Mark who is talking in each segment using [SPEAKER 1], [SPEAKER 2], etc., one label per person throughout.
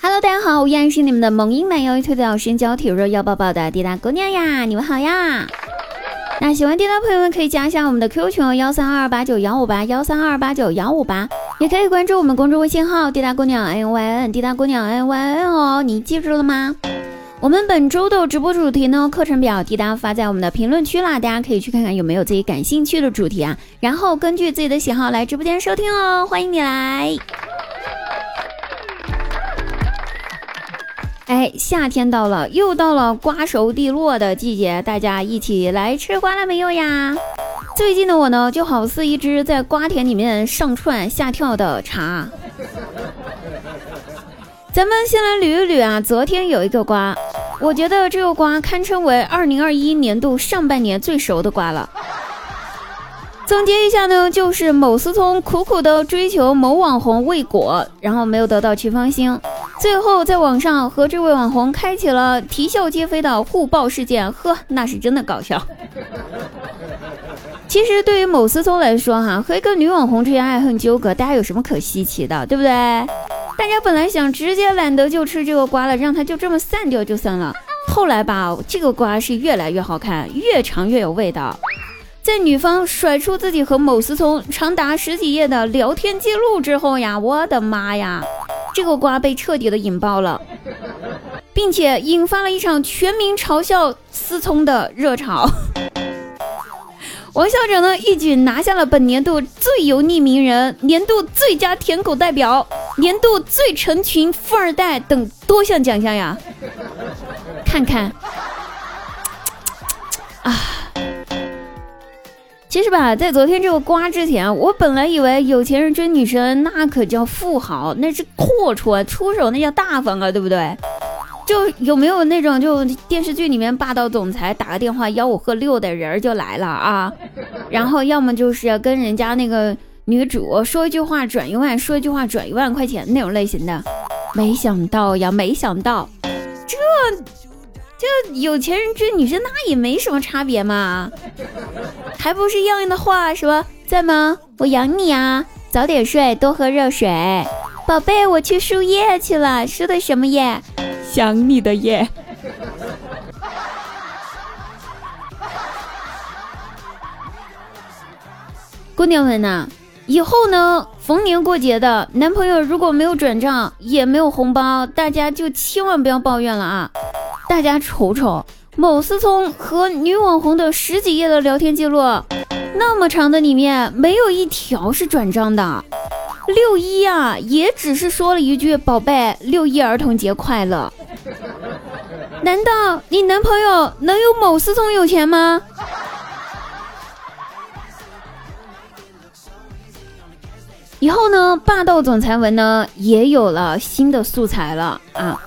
[SPEAKER 1] Hello，大家好，我依然是你们的萌音奶油推导身娇体弱要抱抱的滴答姑娘呀，你们好呀。那喜欢滴答朋友们可以加一下我们的 QQ 群哦，幺三二八九幺五八幺三二八九幺五八，也可以关注我们公众微信号滴答姑娘 N Y N 滴答姑娘 N Y N 哦，你记住了吗？我们本周的直播主题呢，课程表滴答发在我们的评论区啦，大家可以去看看有没有自己感兴趣的主题啊，然后根据自己的喜好来直播间收听哦，欢迎你来。哎，夏天到了，又到了瓜熟蒂落的季节，大家一起来吃瓜了没有呀？最近的我呢，就好似一只在瓜田里面上窜下跳的茶。咱们先来捋一捋啊，昨天有一个瓜。我觉得这个瓜堪称为二零二一年度上半年最熟的瓜了。总结一下呢，就是某思聪苦苦的追求某网红未果，然后没有得到曲芳星，最后在网上和这位网红开启了啼笑皆非的互爆事件，呵，那是真的搞笑。其实对于某思聪来说，哈，和一个女网红之间爱恨纠葛，大家有什么可稀奇的，对不对？大家本来想直接懒得就吃这个瓜了，让它就这么散掉就算了。后来吧，这个瓜是越来越好看，越尝越有味道。在女方甩出自己和某思聪长达十几页的聊天记录之后呀，我的妈呀，这个瓜被彻底的引爆了，并且引发了一场全民嘲笑思聪的热潮。王校长呢，一举拿下了本年度最油腻名人、年度最佳舔狗代表、年度最成群富二代等多项奖项呀！看看，其实吧，在昨天这个瓜之前，我本来以为有钱人追女生那可叫富豪，那是阔绰，出手那叫大方啊，对不对？就有没有那种就电视剧里面霸道总裁打个电话吆五喝六的人就来了啊？然后要么就是跟人家那个女主说一句话转一万，说一句话转一万块钱那种类型的。没想到呀，没想到，这这有钱人追女生那也没什么差别嘛，还不是一样的话，什么在吗？我养你啊，早点睡，多喝热水，宝贝，我去输液去了，输的什么液？想你的夜，姑娘们呐，以后呢，逢年过节的，男朋友如果没有转账，也没有红包，大家就千万不要抱怨了啊！大家瞅瞅，某思聪和女网红的十几页的聊天记录，那么长的里面，没有一条是转账的。六一啊，也只是说了一句“宝贝，六一儿童节快乐”。难道你男朋友能有某思聪有钱吗？以后呢，霸道总裁文呢也有了新的素材了啊！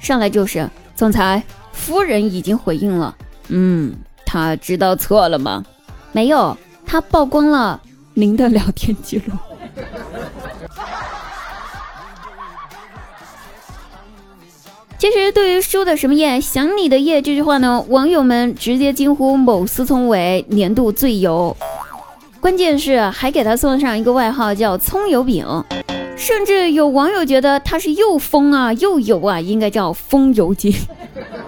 [SPEAKER 1] 上来就是总裁夫人已经回应了，嗯，他知道错了吗？没有，他曝光了您的聊天记录。其实，对于输的什么夜想你的夜这句话呢，网友们直接惊呼某思聪为年度最油，关键是还给他送上一个外号叫葱油饼，甚至有网友觉得他是又疯啊又油啊，应该叫风油精。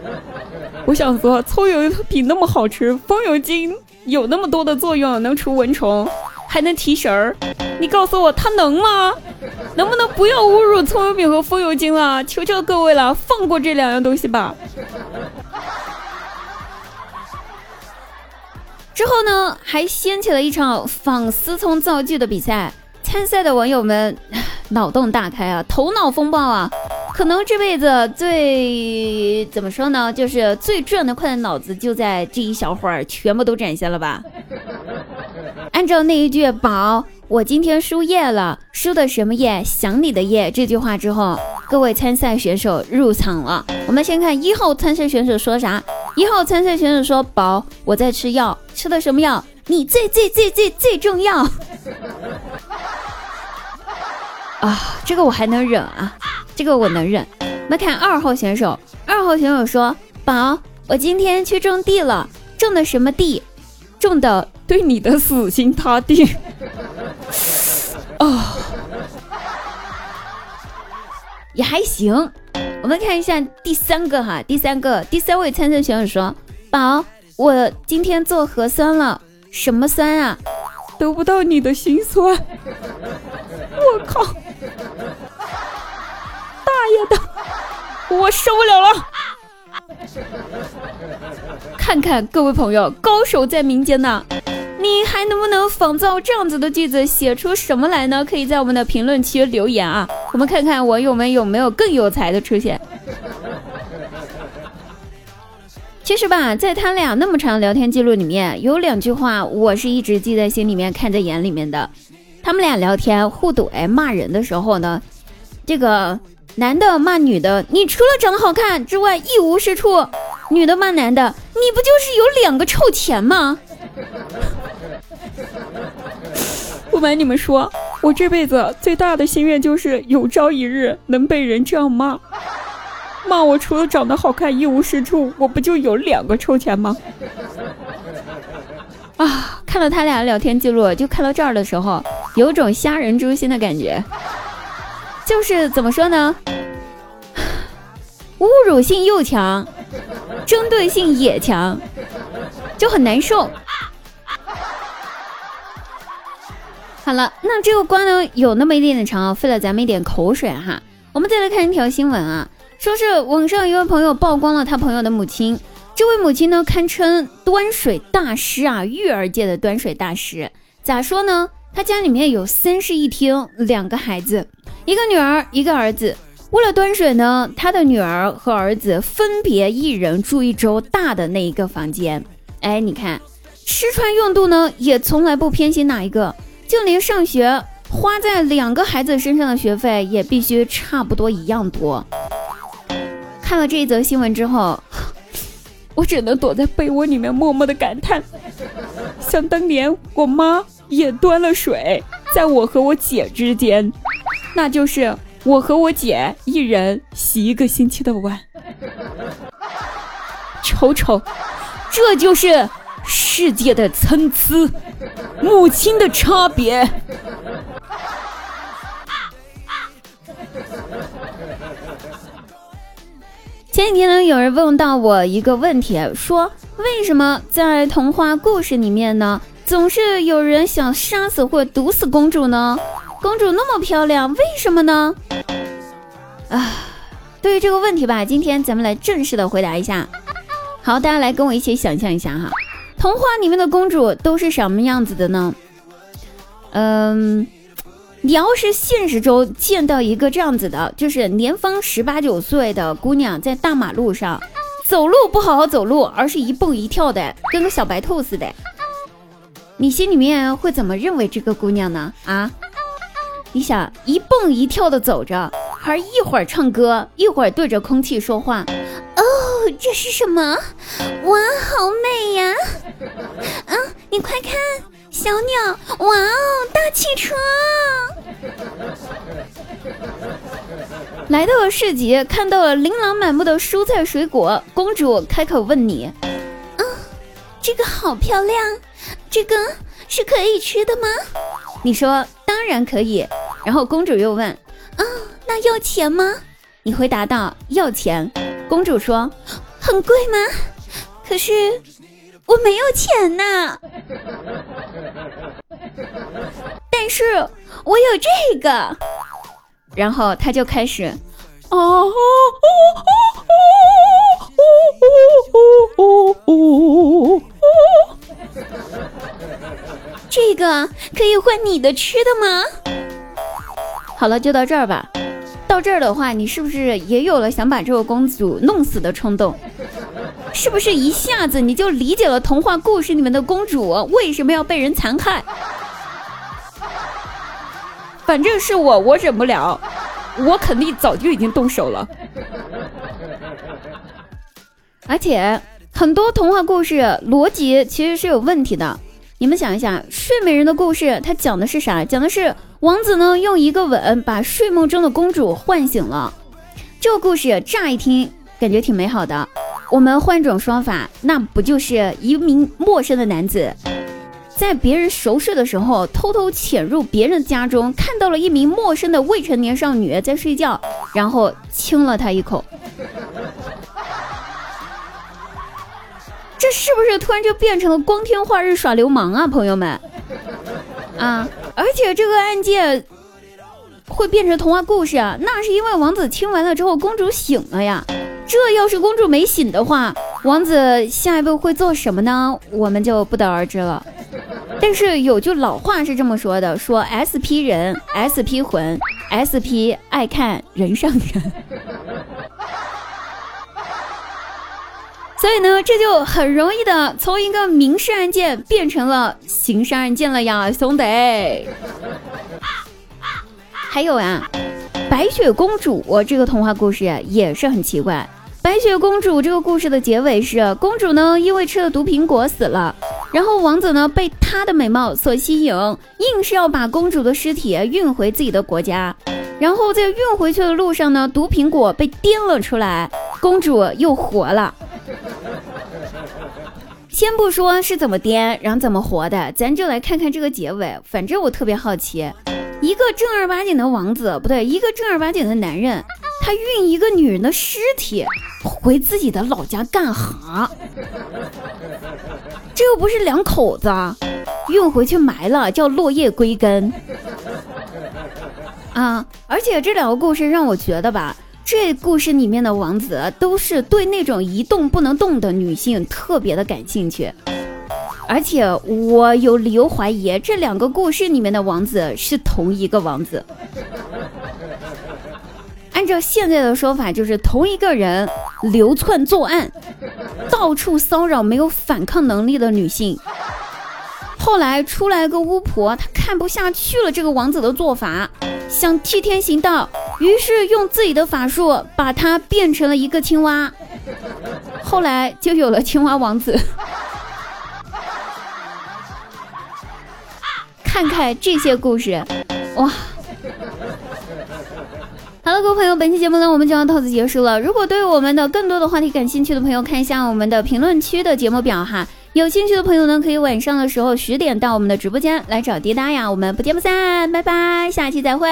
[SPEAKER 1] 我想说，葱油饼那么好吃，风油精有那么多的作用，能除蚊虫。还能提神儿，你告诉我它能吗？能不能不要侮辱葱油饼和风油精了？求求各位了，放过这两样东西吧。之后呢，还掀起了一场仿思聪造句的比赛，参赛的网友们脑洞大开啊，头脑风暴啊。可能这辈子最怎么说呢，就是最转得快的脑子就在这一小会儿全部都展现了吧。按照那一句“宝，我今天输液了，输的什么液？想你的液”这句话之后，各位参赛选手入场了。我们先看一号参赛选手说啥。一号参赛选手说：“宝，我在吃药，吃的什么药？你最最最最最重要。”啊，这个我还能忍啊。这个我能忍。我们看二号选手，二号选手说：“宝，我今天去种地了，种的什么地？种的对你的死心塌地。”啊，也还行。我们看一下第三个哈，第三个第三位参赛选手说：“宝，我今天做核酸了，什么酸啊？
[SPEAKER 2] 得不到你的心酸。”我靠！大爷的，我受不了了！
[SPEAKER 1] 看看各位朋友，高手在民间呢。你还能不能仿造这样子的句子，写出什么来呢？可以在我们的评论区留言啊，我们看看网友们有没有更有才的出现。其实吧，在他俩那么长聊天记录里面，有两句话我是一直记在心里面、看在眼里面的。他们俩聊天互怼骂人的时候呢，这个男的骂女的，你除了长得好看之外一无是处；女的骂男的，你不就是有两个臭钱吗？
[SPEAKER 2] 不瞒你们说，我这辈子最大的心愿就是有朝一日能被人这样骂，骂我除了长得好看一无是处，我不就有两个臭钱吗？
[SPEAKER 1] 啊，看到他俩聊天记录，就看到这儿的时候，有种虾仁诛心的感觉，就是怎么说呢？侮辱性又强，针对性也强，就很难受。好了，那这个瓜呢有那么一点点长，费了咱们一点口水哈。我们再来看一条新闻啊，说是网上一位朋友曝光了他朋友的母亲，这位母亲呢堪称端水大师啊，育儿界的端水大师。咋说呢？他家里面有三室一厅，两个孩子，一个女儿，一个儿子。为了端水呢，他的女儿和儿子分别一人住一周大的那一个房间。哎，你看，吃穿用度呢也从来不偏心哪一个。就连上学花在两个孩子身上的学费也必须差不多一样多。看了这一则新闻之后，我只能躲在被窝里面默默的感叹：想当年我妈也端了水，在我和我姐之间，那就是我和我姐一人洗一个星期的碗。瞅瞅，这就是世界的参差。母亲的差别。前几天呢，有人问到我一个问题，说为什么在童话故事里面呢，总是有人想杀死或毒死公主呢？公主那么漂亮，为什么呢？啊，对于这个问题吧，今天咱们来正式的回答一下。好，大家来跟我一起想象一下哈。童话里面的公主都是什么样子的呢？嗯，你要是现实中见到一个这样子的，就是年方十八九岁的姑娘在大马路上走路不好好走路，而是一蹦一跳的，跟个小白兔似的，你心里面会怎么认为这个姑娘呢？啊，你想一蹦一跳的走着，还一会儿唱歌，一会儿对着空气说话。哦这是什么？哇，好美呀！嗯，你快看，小鸟！哇哦，大汽车！来到了市集，看到了琳琅满目的蔬菜水果，公主开口问你：“嗯，这个好漂亮，这个是可以吃的吗？”你说：“当然可以。”然后公主又问：“嗯，那要钱吗？”你回答道：“要钱。”公主说：“很贵吗？可是我没有钱呐。但是我有这个。”然后他就开始：“哦哦哦哦哦哦哦哦哦这个可以换你的吃的吗？”好了，就到这儿吧。到这儿的话，你是不是也有了想把这个公主弄死的冲动？是不是一下子你就理解了童话故事里面的公主为什么要被人残害？反正是我，我忍不了，我肯定早就已经动手了。而且很多童话故事逻辑其实是有问题的。你们想一下，《睡美人》的故事，它讲的是啥？讲的是。王子呢，用一个吻把睡梦中的公主唤醒了。这个故事乍一听感觉挺美好的。我们换种说法，那不就是一名陌生的男子，在别人熟睡的时候，偷偷潜入别人家中，看到了一名陌生的未成年少女在睡觉，然后亲了她一口。这是不是突然就变成了光天化日耍流氓啊，朋友们？啊！而且这个案件会变成童话故事啊，那是因为王子亲完了之后，公主醒了呀。这要是公主没醒的话，王子下一步会做什么呢？我们就不得而知了。但是有句老话是这么说的：说 SP 人，SP 魂，SP 爱看人上人。所以呢，这就很容易的从一个民事案件变成了刑事案件了呀，兄弟。还有呀，白雪公主这个童话故事也是很奇怪。白雪公主这个故事的结尾是，公主呢因为吃了毒苹果死了，然后王子呢被她的美貌所吸引，硬是要把公主的尸体运回自己的国家。然后在运回去的路上呢，毒苹果被颠了出来，公主又活了。先不说是怎么颠，然后怎么活的，咱就来看看这个结尾。反正我特别好奇，一个正儿八经的王子，不对，一个正儿八经的男人，他运一个女人的尸体。回自己的老家干哈？这又不是两口子，运回去埋了，叫落叶归根啊！而且这两个故事让我觉得吧，这故事里面的王子都是对那种一动不能动的女性特别的感兴趣，而且我有理由怀疑这两个故事里面的王子是同一个王子。按照现在的说法，就是同一个人流窜作案，到处骚扰没有反抗能力的女性。后来出来个巫婆，她看不下去了这个王子的做法，想替天行道，于是用自己的法术把他变成了一个青蛙。后来就有了青蛙王子。看看这些故事，哇！好了，各位朋友，本期节目呢，我们就要到此结束了。如果对我们的更多的话题感兴趣的朋友，看一下我们的评论区的节目表哈。有兴趣的朋友呢，可以晚上的时候十点到我们的直播间来找滴答呀。我们不见不散，拜拜，下期再会。